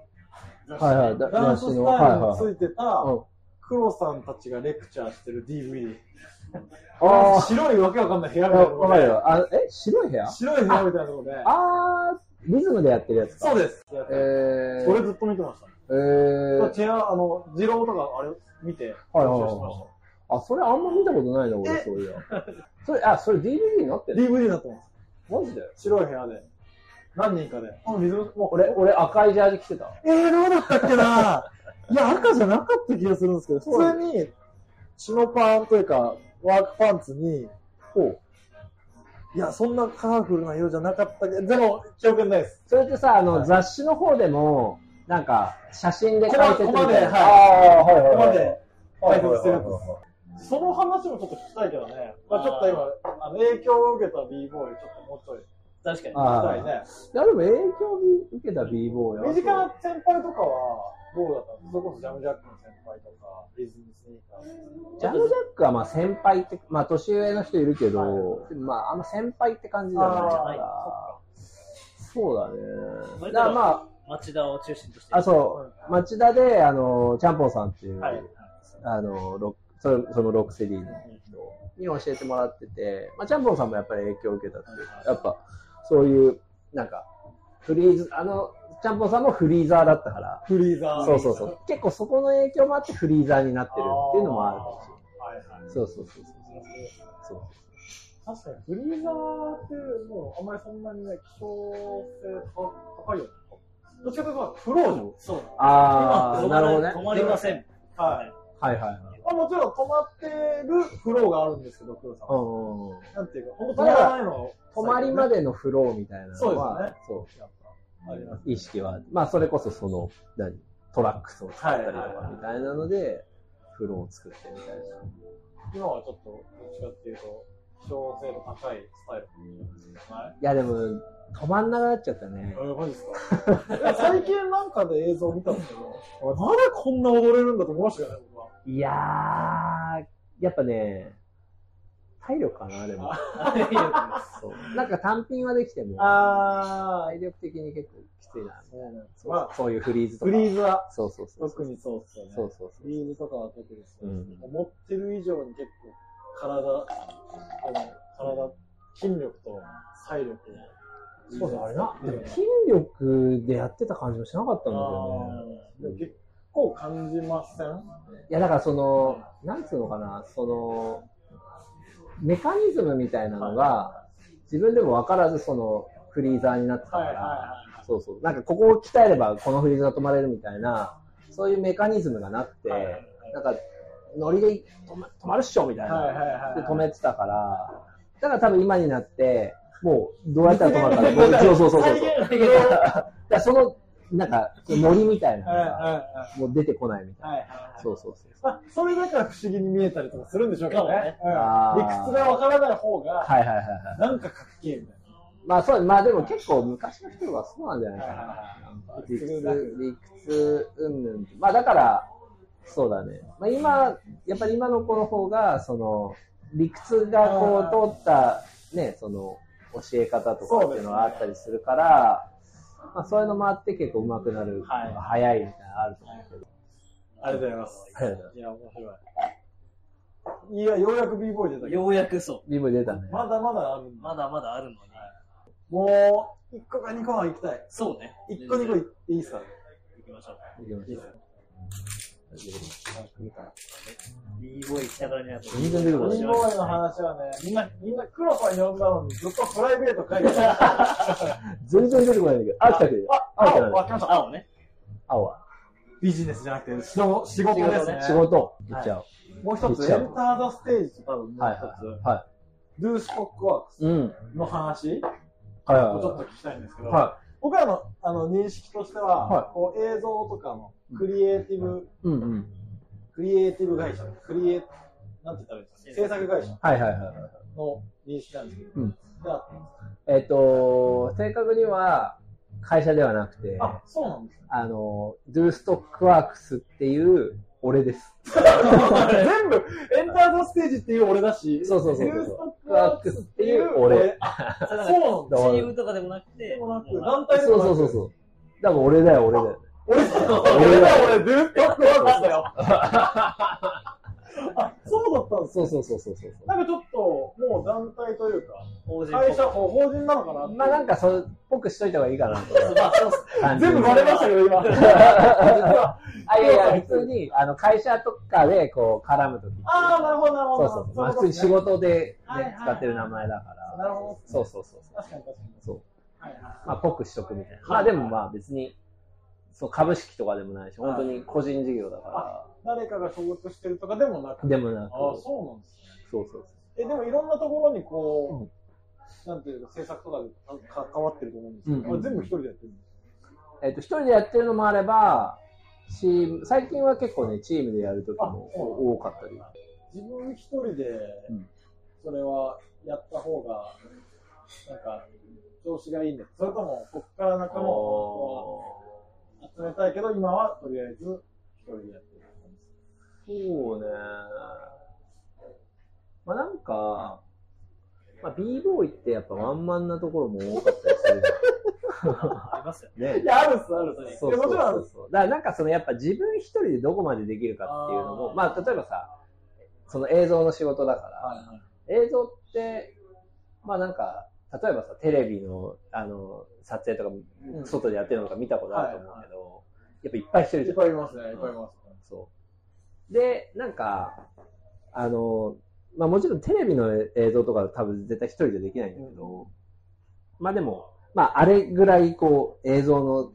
はいはい、だダンススタイルにはい。ついてたうん、黒さんたちがレクチャーしてる DVD。あ白いわけわかんない部屋あ、みたいな。あえ、白い部屋？白い部屋みたいなところで。あー、リズムでやってるやつか。そうです。えー、それずっと見てました。えー、チェア、あの、二郎とかあれ見て、はいはい練習してましはい。あ、それあんま見たことないな、俺、そういや。それ、あ、それ DVD になってた。る DVD になってます。マジで？白い部屋で。何人かで。あ、水もう、俺、俺赤いジャージ着てた。えー、どうだったっけな？いや、赤じゃなかった気がするんですけど、普通に、チノパンというか、ワークパンツに、ほう。いや、そんなカラフルな色じゃなかったけど、でも、記憶にないです。それってさ、あの、はい雑誌の方でも、なんか、写真で解説みたいな。コマではいああ、はいはいはい。ここまではい解説してるんではいはいはいす。その話もちょっと聞きたいけどね。まあちょっと今、あの影響を受けた b ボーイちょっともうちょい。確かに。あみたいね。いや、でも影響受けた b ボーイは。身近な先輩とかは、どうだったの？それこそジャムジャックの先輩とか、ディズニースニーカー。ジャムジャックはまあ先輩って、まあ年上の人いるけど、でもまああんま先輩って感じじゃないから。そうだね。だからま町田を中心として。あ、あ、そう、町田で、あの、ちゃんぽんさんっていう、はい。あの、ロそれそのロックセリーの人に教えてもらってて、まあ、ちゃんぽんさんもやっぱり影響を受けたっていうか、やっぱ、そういう、なんか、フリーズ、あの、ちゃんぽんさんもフリーザーだったから、フリーザー。そうそうそう。結構そこの影響もあってフリーザーになってるっていうのもあるかもしれない。はいはい。そうそうそうそう。そう確かに、フリーザーって、もう、あんまりそんなにね、希少性高いよね。どっちかというと、フロージョン。そう。あー、今なるほどね。止まりません。はい。はいはいはい。まあ、もちろん止まってるフローがあるんですけど、黒さんは。うん。なんていうか、本当止まらないの。泊まりまでのフローみたいなのは、そうですねそうやっぱあります。意識は。まあ、それこそその、何？トラックスを作ったりとかみたいなので、フローを作ってみたいな。今はちょっと、どっちかっていうと、希少性の高いスタイルじゃない？いや、でも、止まんなくなっちゃったね。えー、マジですか？最近なんかで映像見たんですけど、まだこんな踊れるんだと思いましたよね、僕は。いやー、やっぱね、体力かな、でも。そう。なんか単品はできても、あ体力的に結構きついな。そうなんですまあ、そういうフリーズとか。フリーズは、そうそうそう。特にそうっすよね。そうそうそうフリーズとかは特にそうです、うん思ってる以上に結構、体、この体、筋力と体力を。そうだ、あれな。でもで筋力でやってた感じもしなかったんだよね。でも結構感じません？いや、だからその、なんつうのかな、その、メカニズムみたいなのが、自分でも分からず、その、フリーザーになってたから、はそうそう。なんか、ここを鍛えれば、このフリーザー止まれるみたいな、そういうメカニズムがなくて、なんか、ノリで止ま止まるっしょみたいい。はいはいな。はい。で、止めてたから、だから多分今になって、もう、どうやったら止まるか、も うそうそうそうそう。だその、なんか、ノリみたいなはいはいのが、はい。もう出てこないみたいはいはいな。はい。そうそうそう。まあ、それだから不思議に見えたりとかするんでしょうけどね。うん理屈がわからない方が、はいはいはいはい。なんかかっけえみたいな。まあそう、まあでも結構昔の人はそうなんじゃないかな。はいはいはいなんか理理屈理屈うんぬん。まあだから、そうだね。まあ今、やっぱり今の子の方が、その、理屈がこう通った、ね、その、教え方とかっていうのがあったりするから、まあそういうのもあって結構上手くなる、はい早いみたいなのあると思うけど。ありがとうございます。ありがとうございますいや、面白い。いや、ようやく b ボーイ出たようやくそう。リブ出たね。まだまだある。まだまだあるのに。もう、1個か2個は行きたい。そうね。1個2個いいいですか？行きましょう。行きましょう。B ボーイ来たからにはと。全然出てこない b ボーイの話はね、みんな、みんな黒さん呼んだ。のにずっとプライベート書いてた。全然出てこないんだ。けど。あ、来たけど。あ、青、わ来ました。青ね。青は。ビジネスじゃなくて、仕事仕事ですね。仕事。行っちゃおもう一つ、エンターザステージと多分う。もうはい一つ、はドゥーストックワークス。の話はいちょっと聞きたいんですけど、は僕らのあの認識としては、はいこう映像とかのクリエイティブ、い。うんうん。クリエイティブ会社、クリエイ、なんて言ったらいいんですか、制作会社はいはいはいはい。の認識なんですけど、うんえっ、と、正確には会社ではなくて、あ、そうなんですね。あの、ドゥーストックワークスっていう俺です。全部、 Enter the Stage っていう俺だし、そうそうそうそうドゥーストックワークスっていう俺。あそうなんだ。だから CM とかでもなくて、団体でそうもなくそうそうそう。だから俺だよ、俺だよ。俺だよ、俺だよ、俺、ドゥーストックワークスだよ。あ、そうだったんですそうそうそうそうそう。なんかちょっと、もう団体というか、法人会社、法人なのかなってまあなんかそれっぽくしといた方がいいかなと。全部バレましたけど、今。あ、いやいや、普通に、あの、会社とかで、こう、絡むとき。ああ、なるほど、なるほど。そうそうそう。まあ、普通に仕事で、ねはいはいはい、使ってる名前だから。なるほど。そうそうそうそう。確かに確かに。そう。はいはい。まあ、ぽくしとくみたいな。まあ、でもまあ、別に、そう、株式とかでもないし、本当に個人事業だか誰かが所属してるとかでもなく。ら。でもなく。ああ、そうなんですね。そうそうえ、でもいろんなところにこう、なんていうか、制作とかでか関わってると思うんですけど、うんうん全部一人でやってるんですえっと、一人でやってるのもあれば、チーム、最近は結構ね、チームでやるときも多かったり。自分一人でうん、それはやった方が、なんか、ち調子がいいんですそれとも、こっから仲間を集めたいけど、今はとりあえず一人でやってる。そうね。まあなんか、まあ b ボーイってやっぱワンマンなところも多かったりするじ ありますよね。ゃん。ねい。や、あるっす、あるっす。そうそういやもちろんあるっす。そうそう。だからなんかそのやっぱ自分一人でどこまでできるかっていうのも、あーまあ例えばさ、その映像の仕事だから、はいはい。映像って、まあなんか、例えばさ、テレビの、あの、撮影とか、うん外でやってるのとか見たことあると思うけど、やっぱいっぱいしてるじゃん。いっぱいいますね、いっぱいいます。そう。で、なんか、あの、まあもちろんテレビの映像とか多分絶対一人でできないんだけど、まあでも、まああれぐらいこう映像の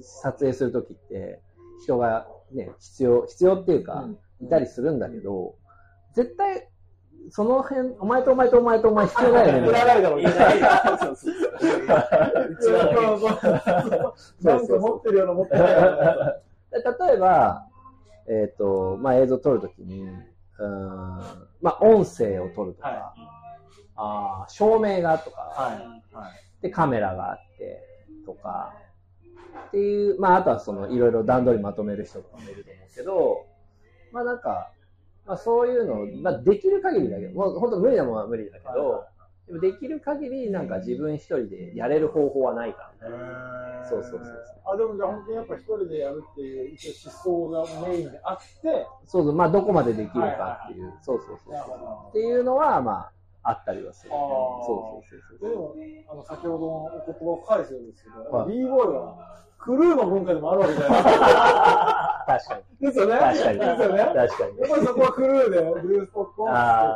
撮影するときって人がね、必要、必要っていうか、いたりするんだけど、絶対、その辺、お前とお前とお前とお前必要だよね。いらないだろうね。いやいやそうそうそう。なんか持ってるような持ってないよう 例えば、えっ、と、まあ、映像を撮るときに、うーん、まあ、音声を撮るとか、はあー照明がとか、はい。はい。で、カメラがあって、とか、っていう、まあ、あとはその、いろいろ段取りまとめる人とかもいると思うけど、まあ、なんか、まあ、そういうのを、まあ、できる限りだけど、もう本当無理なものは無理だけど、でもできる限り、なんか自分一人でやれる方法はないかみたいな。そうそうそう。あ、でもじゃあ本当にやっぱ一人でやるっていう、一応思想がメインであって、そうそう、まあ、どこまでできるかっていう、そうそうそう。っていうのは、まあ、あったりはする。そうそうそうそう。でも、あの、先ほどのお言葉を返すようですけど、はい b ボーイはクルーの文化でもあるわけじゃない ですか。確かに。ですよね確かに。ですよね確かに。やっぱりそこはクルーで、ブルースポットを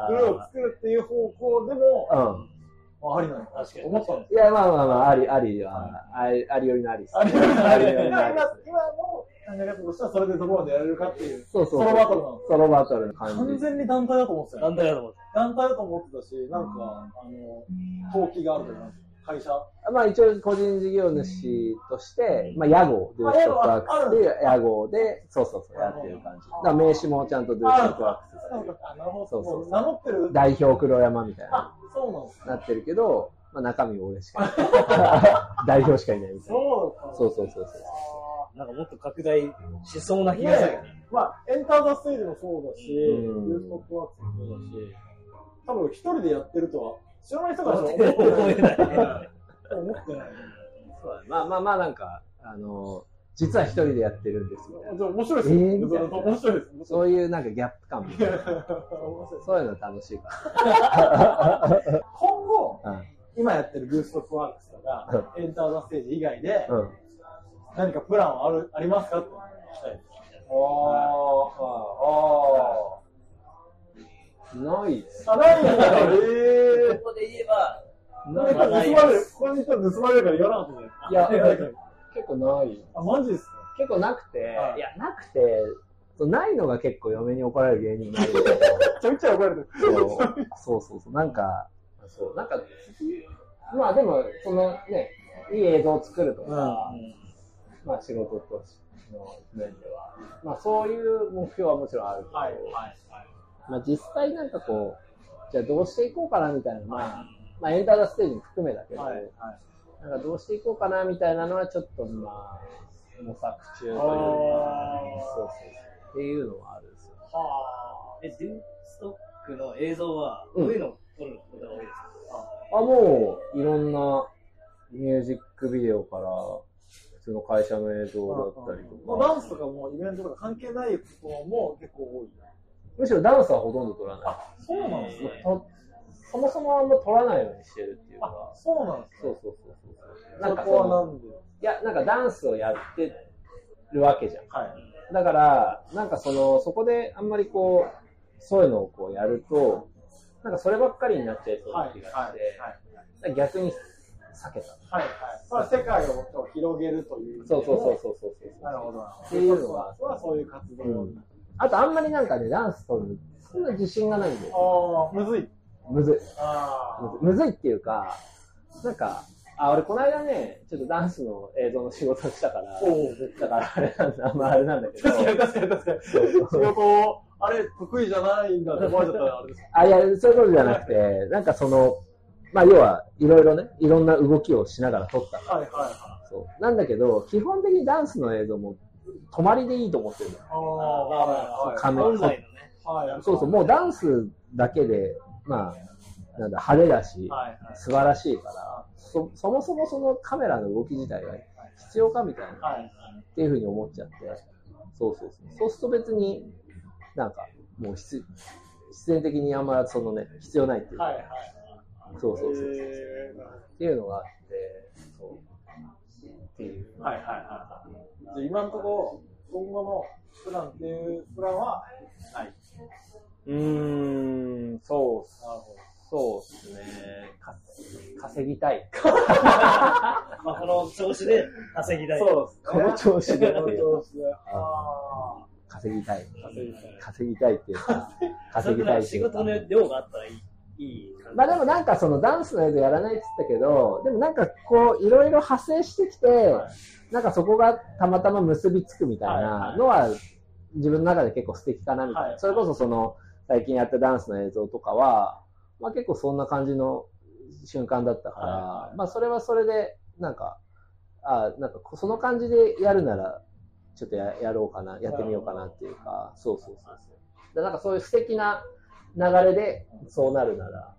クルーを作るっていう方向でも、うん。まあ、ありなの確かに思ったんですいや、まあまあまあ、あり、ありは、あり、ありよりのありです。ありなありよりのありです。今の考え方としてはそれでどこまでやれるかっていう、そうそう。ソロバトルなの。ソロバトルの感じ。完全に団体だと思ってたよ。団体だと思って。団体だと思ってたし、なんか、あの、登記があるというか、会社。まあ一応個人事業主として、まあ屋号、ドゥーストックワークスっていう屋号で、そうそうそうやってる感じ。だから名刺もちゃんとドゥーストックワークスなるほど。そうそうも名乗ってる。代表黒山みたいな、あ、そうなんですか。なってるけど、まあ中身は俺しかいない。代表しかいないみたいな。そうそうそうそう。なんかもっと拡大しそうな気がする。まあ、エンターザステージもそうだし、うんユーストックワークスもそうだし、多分一人でやってるとは、知らない人から思したら思ってえない。思ってない。そうまあまあまあなんか、あの、実は一人でやってるんですみたいな。じゃあ面白いです面白いです。そういうなんかギャップ感みたいな。いですそういうの楽しいか 今後、ら。今やってるブーストックワークスとか、エンターザステージ以外で、うん。うん。何かプランはあるありますかって聞きたいです。ないっす。あ、ないんだ。えここで言えば、ー。なんか盗まれる。ここに人盗まれるから言わなかったじゃないいやですか。結構ない。あ、マジですか？結構なくて、はいいや、なくて、そうないのが結構嫁に怒られる芸人なんで ちょいちょい怒られてる。そうそうそうそう、なんか、そう、なんか、まあでも、そのね、いい映像を作るとか、まあ仕事としての面では、まあそういう目標はもちろんあるけど、はい、はい、まあ実際なんかこう、じゃあどうしていこうかなみたいな、まあ、まあエンターザステージも含めだけど、はい。はい。なんかどうしていこうかなみたいなのはちょっとまあ、模索中というか、そうそうそう。っていうのはあるんですよ。はえ、デューストックの映像は、どういうのを撮ることが多いですか？あ、もう、いろんなミュージックビデオから、普通の会社の映像だったりとか、まあダンスとかもイベントとか関係ないことも結構多い。むしろダンスはほとんど撮らない。あ、そうなんですね。とそもそもあんま撮らないようにしてるっていうあか、、そうなんですそうそうそうそうそう。ななんんかそはなで？いや、なんかダンスをやってるわけじゃん。はい。だから、なんかその、そこであんまりこう、そういうのをこうやると、なんかそればっかりになっちゃいそうは。ない気がはい。して、逆に避けた。はい。はい。まあ、世界を広げるという。そうそうそうそうそうそう。なるほど。っていうのがはそういう活動。うんあとあんまりなんかね、ダンス撮る、そんな自信がないんだよ。ああ、むずい。むずい。あむずいむずいっていうか、なんか、あ、俺この間ね、ちょっとダンスの映像の仕事をしたから。だからあれなんだ、まああれなんだけど、確かに確かに確かに。仕事を、あれ、得意じゃないんだって思われちゃったらあれです。あ、いや、そういうことじゃなくて、なんかその、まあ要はいろいろね、いろんな動きをしながら撮った。はいはいはい。そう。なんだけど、基本的にダンスの映像も泊まりでいいと思ってるのカメ本来の。そうそう、もうダンスだけで、まあ、なんだ、派手だし、はいはい。素晴らしいから、そそもそもそのカメラの動き自体が必要かみたいな、はい。っていうふうに思っちゃって、そうそうそう。そうすると別に、なんか、もう必必然的にあんまそのね、必要ないっていうか、はいはい。そうそうそうそう、えっていうのがあって、そう。っていう。ーはいはいはい。じゃあ今のところ、今後のプランっていうプランはない。うーん、そうっす。そうっすね。か稼ぎたい。まあ、この調子で稼ぎたい。そうですね。この調子でこの調子で。あ稼ぎたい。あ。稼ぎたい。稼ぎたいっていうか、稼ぎたいっていうか仕事の量があったらいい、いい感じ。まあでもなんかそのダンスの映像やらないって言ったけど、でもなんかこういろいろ派生してきて、はいなんかそこがたまたま結びつくみたいなのは自分の中で結構素敵かなみたいな。はいそれこそその最近やったダンスの映像とかは、まあ結構そんな感じの瞬間だったから、はいはいまあそれはそれでなんか、あなんかその感じでやるならちょっとややろうかな、やってみようかなっていうか、そうそうそうそう。でなんかそういう素敵な流れでそうなるなら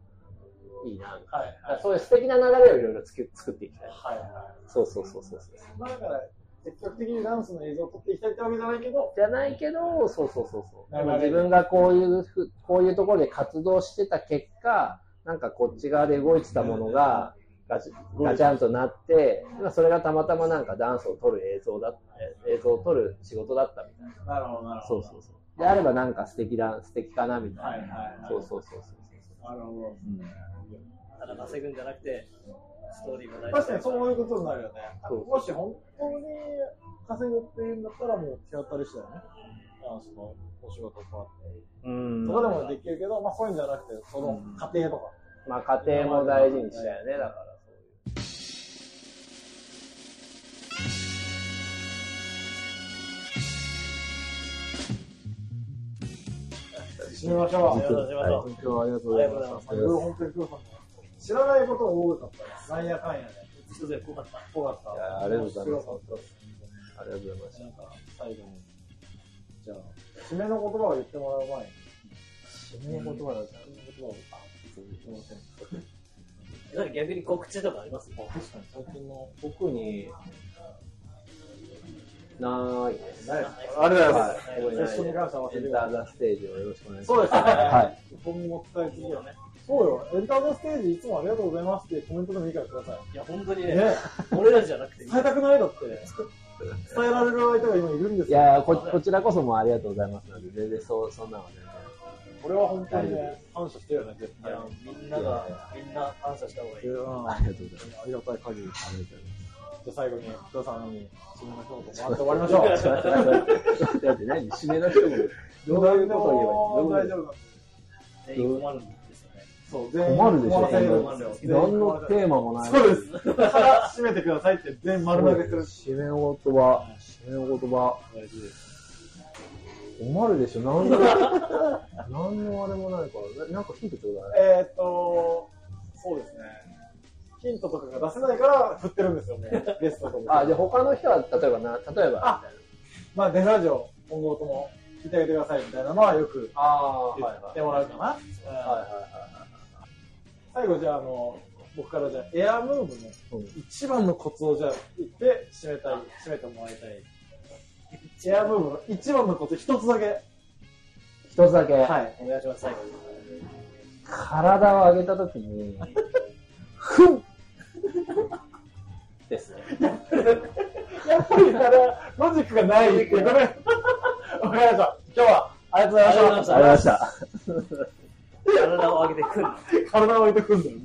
いいなみたいな。はいそういう素敵な流れをいろいろ作作っていきたい。はいはい。そうそうそうそうそう。まあだから、積極的にダンスの映像を撮っていきたいってわけじゃないけど、じゃないけど、そうそうそうそう。でも自分がこういうふ、こういうところで活動してた結果、なんかこっち側で動いてたものがガチガチャンとなって、まあそれがたまたまなんかダンスを撮る映像だった、映像を撮る仕事だったみたいな。なるほど、なるほど。そうそうそう。であればなんか素敵だ、素敵かなみたいな。はいはいはいそうそうそうそう。なるほど。ただ稼ぐんじゃなくて、ストーリーも大事確かにそういうことになるよね。そうもし本当に稼ぐっていうんだったらもう手当たりしたよね。ダンスのお仕事とかって。うんそこでもできるけど、まあそういうんじゃなくて、その過程とか。まあ家庭も大事にしたよね、だから締めましょう。今日はありがとうございました。本当に黒さんも知らないことが多かったです。なんやかんやで。ちょっと濃かった。多かった。いやありがとうございますありがとうございました。なんか最後に。じゃあ、締めの言葉を言ってもらう前に。締めの言葉だった締めの言葉を。あ、すみません。逆に告知とかあります？確かに最近の。特に、ないです。ないありがとうございます。セッションに関しては忘エンターザステージをよろしくお願いします。そうですね。はい。今後も伝え続けよね。そうよ。エリカードステージいつもありがとうございますってコメントでもいいからくださいいや、本当に。ね、ね。俺らじゃなくて、伝えたくないだって。伝えられる相手が今いるんですよ。いやこ、こちらこそもありがとうございますので、全然そう、そんなのは全然。これは本当にね、感謝してるよね、絶対。みんなが、みんな感謝した方がいい。ありがとうございます。ありがたい限り。ありがとうゃあ最後に、黒さんに締めましょうと。回って終わりましょう。だって何締めの人も、どういうことを言えばいいの？困るんですよね。そう、全員困るでしょ。何のテーマもない。そうです。締めてくださいって全員丸投げする。締めの言葉、締めの言葉。大事です。困るでしょ、何の、何のあれもないから。ななんかヒントちょうだい。えーっと、そうですね。ヒントとかが出せないから振ってるんですよね。ゲストとか。あ、で、他の人は、例えばな、例えば、あまあ、デフラジオ、今後とも聞いてあげてくださいみたいなのはよくあ言ってもらうかな。はいはい最後、じゃあ、あの、僕からじゃあ、エアムーブのうん一番のコツをじゃあ言って締めたい、締めてもらいたい。エアムーブの一番のコツ一つだけ。一つだけ、はい。お願いします、最後に。体を上げたときに、ふんですね。やっぱりからロジックがないっていう。わかりました。今日はありがとうございました。ありがとうございました。体を上げてくる。体を置いてくんだよ。